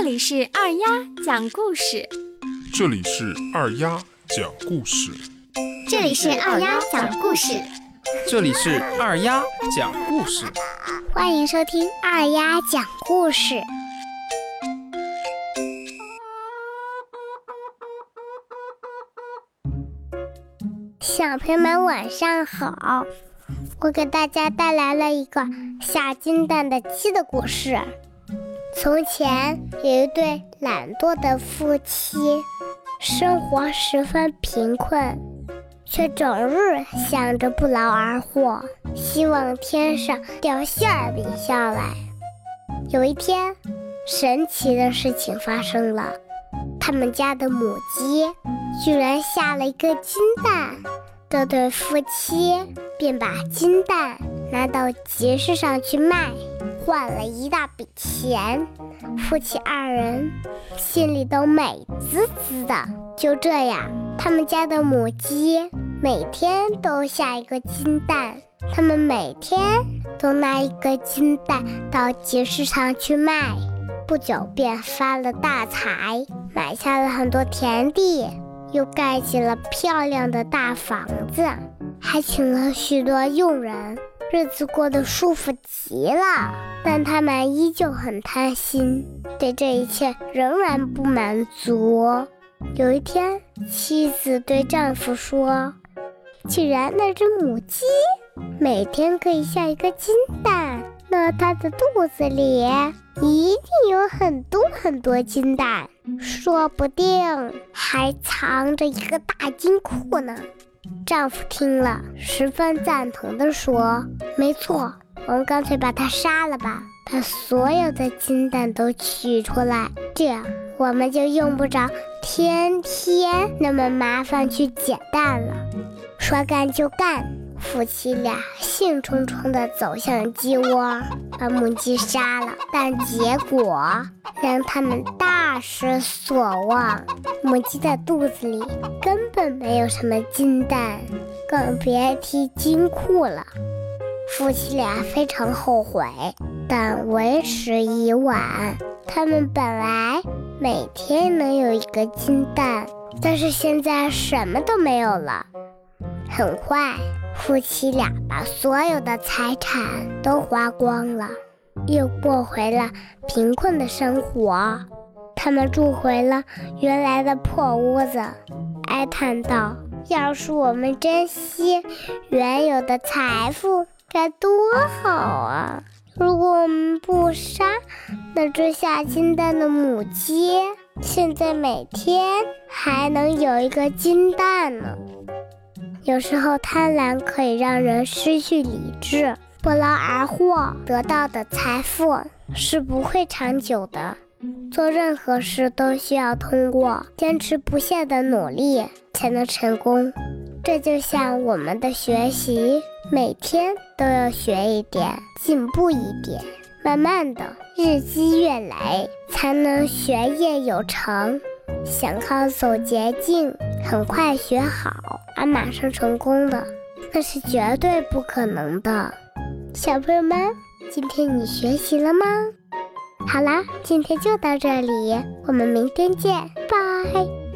这里是二丫讲故事，这里是二丫讲故事，这里是二丫讲故事，这里是二丫讲故事，欢迎收听二丫讲故事。小朋友们晚上好，我给大家带来了一个下金蛋的鸡的故事。从前有一对懒惰的夫妻，生活十分贫困，却整日想着不劳而获，希望天上掉馅饼下来。有一天，神奇的事情发生了，他们家的母鸡居然下了一个金蛋。这对夫妻便把金蛋拿到集市上去卖，换了一大笔钱。夫妻二人心里都美滋滋的。就这样，他们家的母鸡每天都下一个金蛋，他们每天都拿一个金蛋到集市上去卖，不久便发了大财，买下了很多田地。又盖起了漂亮的大房子，还请了许多佣人，日子过得舒服极了。但他们依旧很贪心，对这一切仍然不满足。有一天，妻子对丈夫说：“既然那只母鸡每天可以下一个金蛋，那它的肚子里一定有很多很多金蛋。”说不定还藏着一个大金库呢。丈夫听了，十分赞同地说：“没错，我们干脆把它杀了吧，把所有的金蛋都取出来，这样我们就用不着天天那么麻烦去捡蛋了。”说干就干。夫妻俩兴冲冲地走向鸡窝，把母鸡杀了，但结果让他们大大失所望。母鸡的肚子里根本没有什么金蛋，更别提金库了。夫妻俩非常后悔，但为时已晚。他们本来每天能有一个金蛋，但是现在什么都没有了。很快。夫妻俩把所有的财产都花光了，又过回了贫困的生活。他们住回了原来的破屋子，哀叹道：“要是我们珍惜原有的财富，该多好啊！如果我们不杀那只下金蛋的母鸡，现在每天还能有一个金蛋呢。”有时候贪婪可以让人失去理智，不劳而获得到的财富是不会长久的。做任何事都需要通过坚持不懈的努力才能成功。这就像我们的学习，每天都要学一点，进步一点，慢慢的日积月累，才能学业有成。想靠走捷径，很快学好而马上成功的，那是绝对不可能的。小朋友们，今天你学习了吗？好啦今天就到这里我们明天见拜。